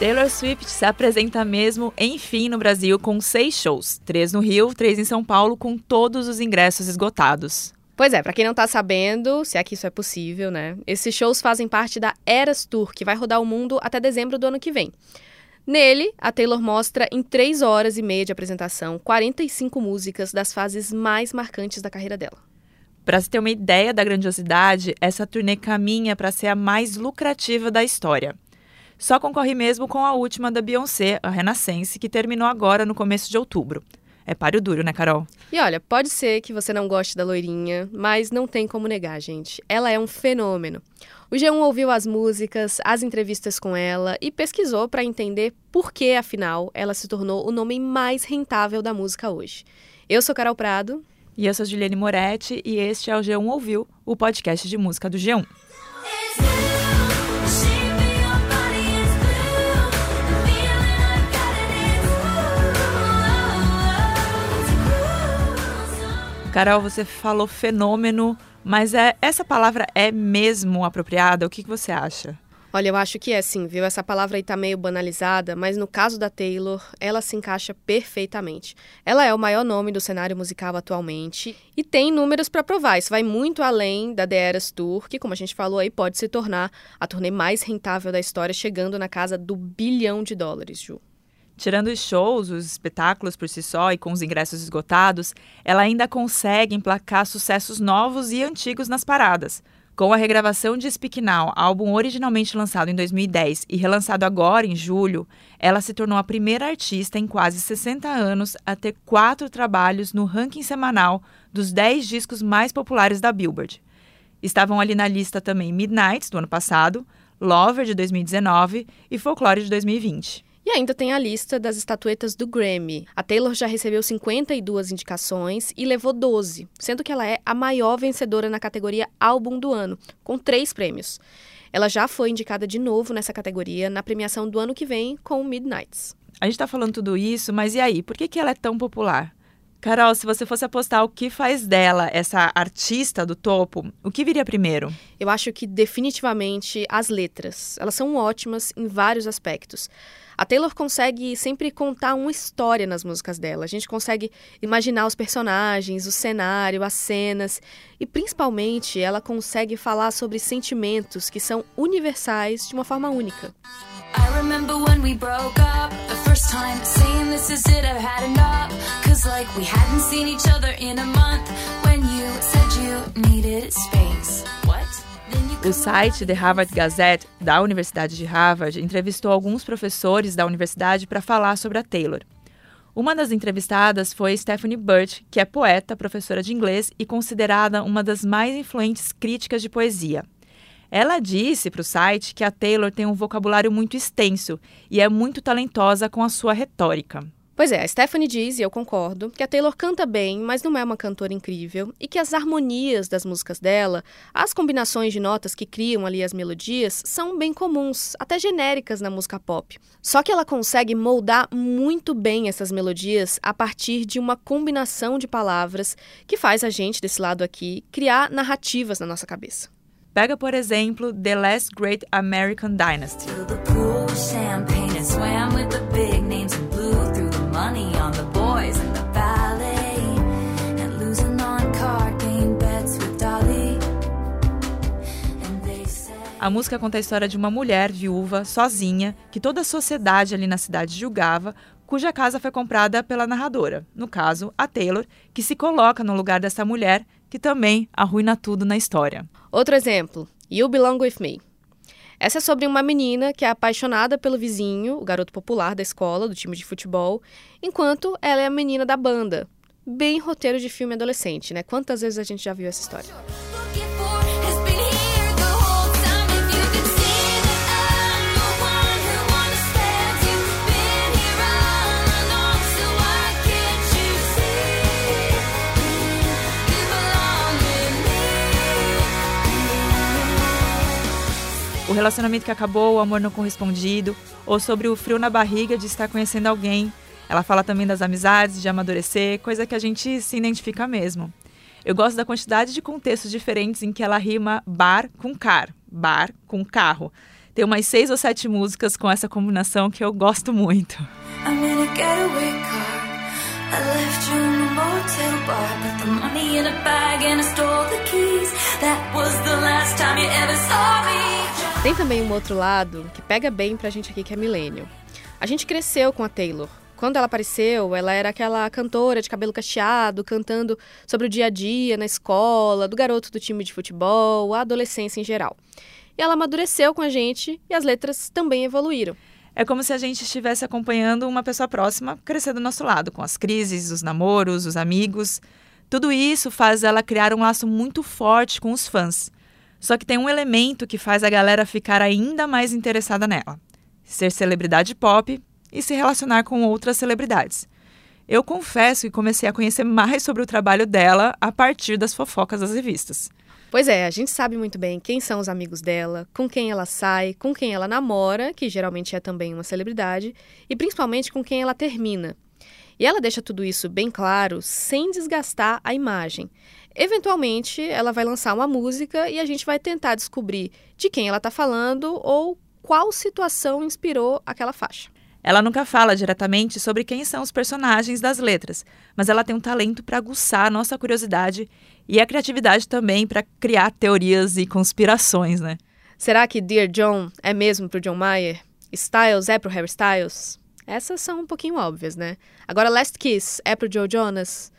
Taylor Swift se apresenta mesmo, enfim, no Brasil com seis shows: três no Rio, três em São Paulo, com todos os ingressos esgotados. Pois é, para quem não tá sabendo, se é que isso é possível, né? Esses shows fazem parte da Eras Tour, que vai rodar o mundo até dezembro do ano que vem. Nele, a Taylor mostra em três horas e meia de apresentação 45 músicas das fases mais marcantes da carreira dela. Para se ter uma ideia da grandiosidade, essa turnê caminha para ser a mais lucrativa da história. Só concorre mesmo com a última da Beyoncé, a Renaissance, que terminou agora no começo de outubro. É páreo duro, né, Carol? E olha, pode ser que você não goste da loirinha, mas não tem como negar, gente. Ela é um fenômeno. O G1 ouviu as músicas, as entrevistas com ela e pesquisou para entender por que, afinal, ela se tornou o nome mais rentável da música hoje. Eu sou Carol Prado. E eu sou Juliane Moretti e este é o G1 Ouviu, o podcast de música do G1. Carol, você falou fenômeno, mas é, essa palavra é mesmo apropriada? O que, que você acha? Olha, eu acho que é sim, viu? Essa palavra aí tá meio banalizada, mas no caso da Taylor, ela se encaixa perfeitamente. Ela é o maior nome do cenário musical atualmente e tem números para provar. Isso vai muito além da The Eras Tour, que, como a gente falou aí, pode se tornar a turnê mais rentável da história, chegando na casa do bilhão de dólares, Ju. Tirando os shows, os espetáculos por si só e com os ingressos esgotados, ela ainda consegue emplacar sucessos novos e antigos nas paradas. Com a regravação de Speak Now, álbum originalmente lançado em 2010 e relançado agora em julho, ela se tornou a primeira artista em quase 60 anos a ter quatro trabalhos no ranking semanal dos 10 discos mais populares da Billboard. Estavam ali na lista também Midnights, do ano passado, Lover, de 2019 e Folklore, de 2020. E ainda tem a lista das estatuetas do Grammy. A Taylor já recebeu 52 indicações e levou 12, sendo que ela é a maior vencedora na categoria Álbum do Ano, com três prêmios. Ela já foi indicada de novo nessa categoria na premiação do ano que vem com Midnights. A gente está falando tudo isso, mas e aí? Por que, que ela é tão popular? Carol, se você fosse apostar o que faz dela essa artista do topo, o que viria primeiro? Eu acho que definitivamente as letras. Elas são ótimas em vários aspectos. A Taylor consegue sempre contar uma história nas músicas dela. A gente consegue imaginar os personagens, o cenário, as cenas e principalmente ela consegue falar sobre sentimentos que são universais de uma forma única. I remember when we broke up the first time saying this is it I've had enough cause like we hadn't seen each other in a month when you said you needed space. O site The Harvard Gazette, da Universidade de Harvard, entrevistou alguns professores da universidade para falar sobre a Taylor. Uma das entrevistadas foi Stephanie Burt, que é poeta, professora de inglês e considerada uma das mais influentes críticas de poesia. Ela disse para o site que a Taylor tem um vocabulário muito extenso e é muito talentosa com a sua retórica. Pois é, a Stephanie diz, e eu concordo, que a Taylor canta bem, mas não é uma cantora incrível, e que as harmonias das músicas dela, as combinações de notas que criam ali as melodias, são bem comuns, até genéricas na música pop. Só que ela consegue moldar muito bem essas melodias a partir de uma combinação de palavras que faz a gente, desse lado aqui, criar narrativas na nossa cabeça. Pega, por exemplo, The Last Great American Dynasty. A música conta a história de uma mulher viúva, sozinha, que toda a sociedade ali na cidade julgava, cuja casa foi comprada pela narradora, no caso, a Taylor, que se coloca no lugar dessa mulher, que também arruina tudo na história. Outro exemplo, You Belong With Me. Essa é sobre uma menina que é apaixonada pelo vizinho, o garoto popular da escola, do time de futebol, enquanto ela é a menina da banda. Bem roteiro de filme adolescente, né? Quantas vezes a gente já viu essa história? O relacionamento que acabou, o amor não correspondido, ou sobre o frio na barriga de estar conhecendo alguém. Ela fala também das amizades, de amadurecer, coisa que a gente se identifica mesmo. Eu gosto da quantidade de contextos diferentes em que ela rima bar com car, bar com carro. Tem umas seis ou sete músicas com essa combinação que eu gosto muito. Tem também um outro lado que pega bem pra gente aqui que é milênio. A gente cresceu com a Taylor. Quando ela apareceu, ela era aquela cantora de cabelo cacheado, cantando sobre o dia a dia na escola, do garoto do time de futebol, a adolescência em geral. E ela amadureceu com a gente e as letras também evoluíram. É como se a gente estivesse acompanhando uma pessoa próxima crescer do nosso lado, com as crises, os namoros, os amigos. Tudo isso faz ela criar um laço muito forte com os fãs. Só que tem um elemento que faz a galera ficar ainda mais interessada nela: ser celebridade pop e se relacionar com outras celebridades. Eu confesso que comecei a conhecer mais sobre o trabalho dela a partir das fofocas das revistas. Pois é, a gente sabe muito bem quem são os amigos dela, com quem ela sai, com quem ela namora, que geralmente é também uma celebridade, e principalmente com quem ela termina. E ela deixa tudo isso bem claro, sem desgastar a imagem. Eventualmente, ela vai lançar uma música e a gente vai tentar descobrir de quem ela está falando ou qual situação inspirou aquela faixa. Ela nunca fala diretamente sobre quem são os personagens das letras, mas ela tem um talento para aguçar a nossa curiosidade e a criatividade também para criar teorias e conspirações, né? Será que Dear John é mesmo pro John Mayer? Styles é pro Harry Styles? Essas são um pouquinho óbvias, né? Agora Last Kiss é pro Joe Jonas?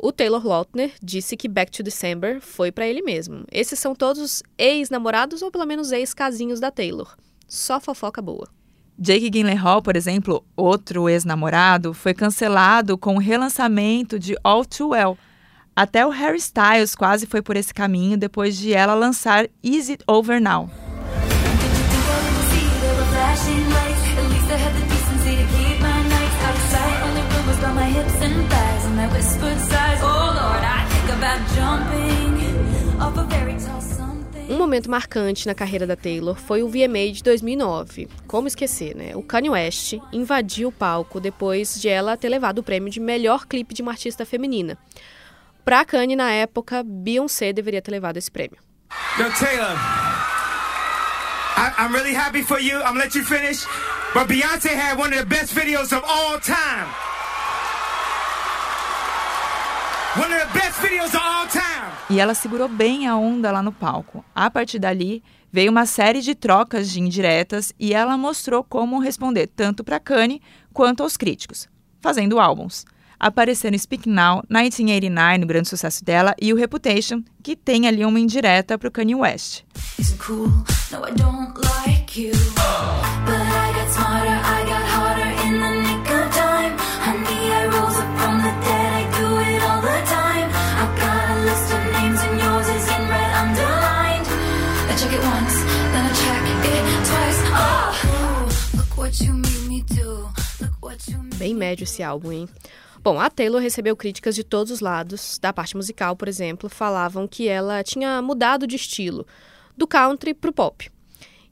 O Taylor Lautner disse que Back to December foi para ele mesmo. Esses são todos ex-namorados ou pelo menos ex-casinhos da Taylor. Só fofoca boa. Jake Gyllenhaal, por exemplo, outro ex-namorado, foi cancelado com o relançamento de All Too Well. Até o Harry Styles quase foi por esse caminho depois de ela lançar Is It Over Now. Um momento marcante na carreira da Taylor foi o VMA de 2009. Como esquecer, né? O Kanye West invadiu o palco depois de ela ter levado o prêmio de melhor clipe de uma artista feminina. Pra Kanye, na época, Beyoncé deveria ter levado esse prêmio. Yo, Taylor, I'm really happy for you. I'm let you finish. But Beyonce had one of the best videos of all time. One of the best videos of all time. E ela segurou bem a onda lá no palco. A partir dali, veio uma série de trocas de indiretas e ela mostrou como responder tanto para Kanye quanto aos críticos, fazendo álbuns. Aparecendo Speak Now, 1989, o grande sucesso dela, e o Reputation, que tem ali uma indireta para o Kanye West. Bem médio esse álbum, hein? Bom, a Taylor recebeu críticas de todos os lados. Da parte musical, por exemplo, falavam que ela tinha mudado de estilo, do country pro pop.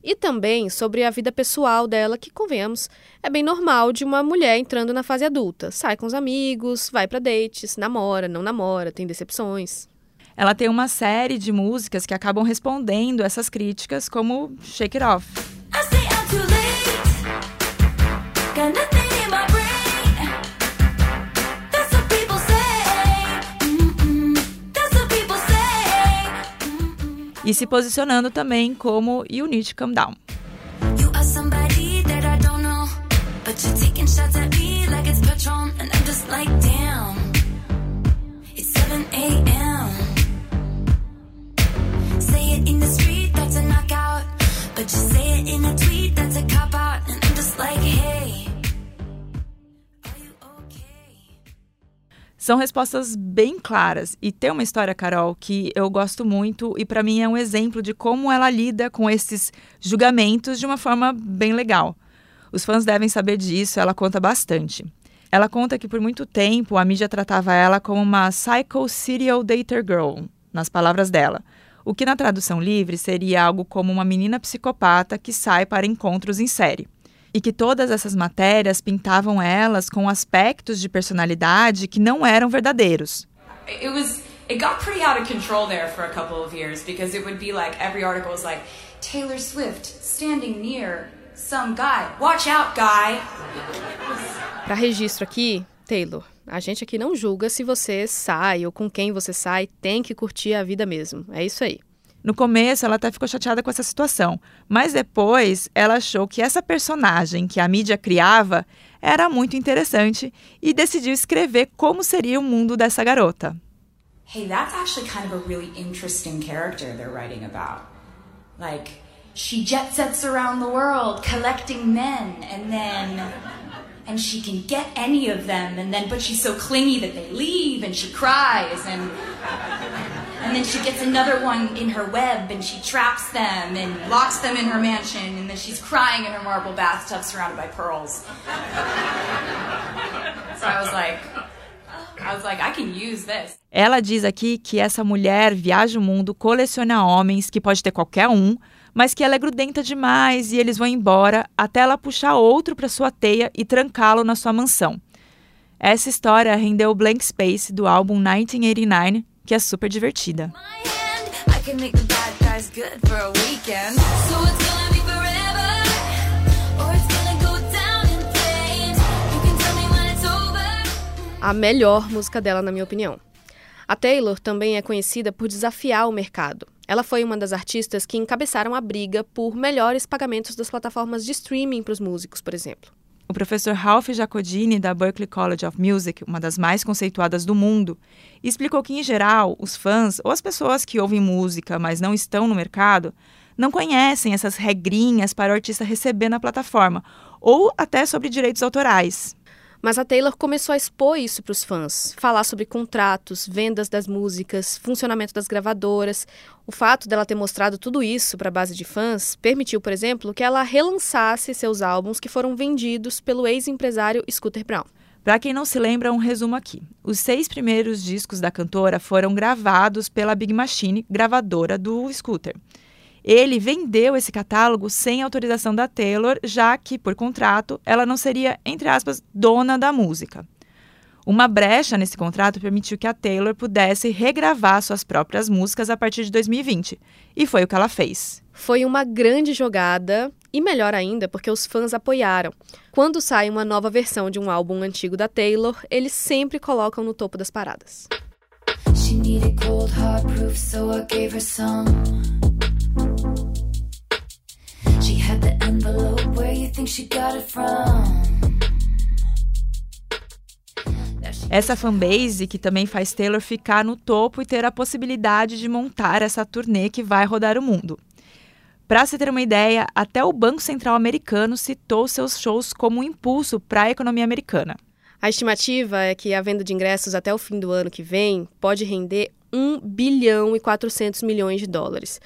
E também sobre a vida pessoal dela, que, convenhamos, é bem normal de uma mulher entrando na fase adulta. Sai com os amigos, vai para dates, namora, não namora, tem decepções. Ela tem uma série de músicas que acabam respondendo essas críticas, como Shake It Off. E se posicionando também como You Need to Down. São respostas bem claras e tem uma história, Carol, que eu gosto muito e para mim é um exemplo de como ela lida com esses julgamentos de uma forma bem legal. Os fãs devem saber disso, ela conta bastante. Ela conta que por muito tempo a mídia tratava ela como uma psycho serial dater girl, nas palavras dela. o que na tradução livre seria algo como uma menina psicopata que sai para encontros em série. E que todas essas matérias pintavam elas com aspectos de personalidade que não eram verdadeiros. It was it got pretty out of control there for a couple of years because it would be like every article was like Taylor Swift standing near some guy. Watch out, guy. Para registro aqui, Taylor, a gente aqui não julga se você sai ou com quem você sai, tem que curtir a vida mesmo. É isso aí. No começo, ela até ficou chateada com essa situação, mas depois ela achou que essa personagem que a mídia criava era muito interessante e decidiu escrever como seria o mundo dessa garota. Hey, that's actually kind of a really interesting character they're writing about. Like, she jet sets around the world collecting men and then and she can get any of them and then but she's so clingy that they leave and she cries and and then she gets another one in her web and she traps them and locks them in her mansion and then she's crying in her marble bathtub surrounded by pearls. so I was like I was like I can use this. Ela diz aqui que essa mulher viaja o mundo, coleciona homens, que pode ter qualquer um, mas que ela é grudenta demais e eles vão embora até ela puxar outro para sua teia e trancá-lo na sua mansão. Essa história rendeu o Blank Space do álbum 1989, que é super divertida. A melhor música dela, na minha opinião. A Taylor também é conhecida por desafiar o mercado. Ela foi uma das artistas que encabeçaram a briga por melhores pagamentos das plataformas de streaming para os músicos, por exemplo. O professor Ralph Giacodini, da Berklee College of Music, uma das mais conceituadas do mundo, explicou que, em geral, os fãs ou as pessoas que ouvem música, mas não estão no mercado, não conhecem essas regrinhas para o artista receber na plataforma, ou até sobre direitos autorais. Mas a Taylor começou a expor isso para os fãs, falar sobre contratos, vendas das músicas, funcionamento das gravadoras. O fato dela ter mostrado tudo isso para a base de fãs permitiu, por exemplo, que ela relançasse seus álbuns que foram vendidos pelo ex-empresário Scooter Brown. Para quem não se lembra, um resumo aqui. Os seis primeiros discos da cantora foram gravados pela Big Machine, gravadora do Scooter. Ele vendeu esse catálogo sem autorização da Taylor, já que, por contrato, ela não seria, entre aspas, dona da música. Uma brecha nesse contrato permitiu que a Taylor pudesse regravar suas próprias músicas a partir de 2020. E foi o que ela fez. Foi uma grande jogada e melhor ainda porque os fãs apoiaram. Quando sai uma nova versão de um álbum antigo da Taylor, eles sempre colocam no topo das paradas. She needed cold hard proof, so I gave her some. The envelope, where you think she got it from? Essa fanbase que também faz Taylor ficar no topo e ter a possibilidade de montar essa turnê que vai rodar o mundo. Para se ter uma ideia, até o Banco Central americano citou seus shows como um impulso para a economia americana. A estimativa é que a venda de ingressos até o fim do ano que vem pode render 1 bilhão e 400 milhões de dólares.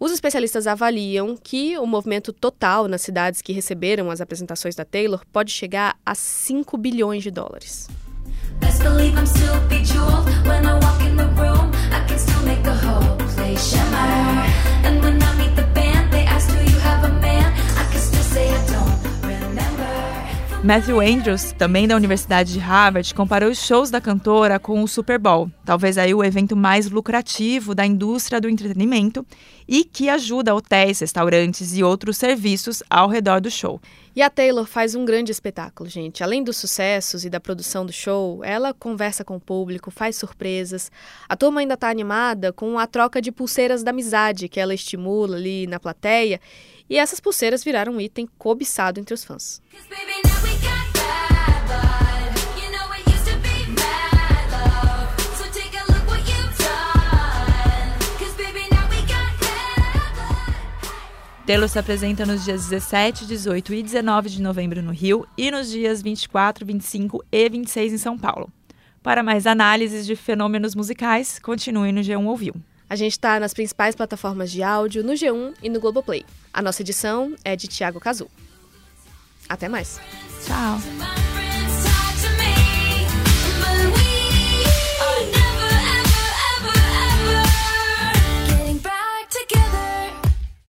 Os especialistas avaliam que o movimento total nas cidades que receberam as apresentações da Taylor pode chegar a 5 bilhões de dólares. Best Matthew Andrews, também da Universidade de Harvard, comparou os shows da cantora com o Super Bowl, talvez aí o evento mais lucrativo da indústria do entretenimento e que ajuda hotéis, restaurantes e outros serviços ao redor do show. E a Taylor faz um grande espetáculo, gente. Além dos sucessos e da produção do show, ela conversa com o público, faz surpresas. A turma ainda está animada com a troca de pulseiras da amizade que ela estimula ali na plateia. E essas pulseiras viraram um item cobiçado entre os fãs. Taylor se apresenta nos dias 17, 18 e 19 de novembro no Rio e nos dias 24, 25 e 26 em São Paulo. Para mais análises de fenômenos musicais, continue no G1 Ouviu. A gente está nas principais plataformas de áudio, no G1 e no Globoplay. A nossa edição é de Tiago Cazu. Até mais. Tchau.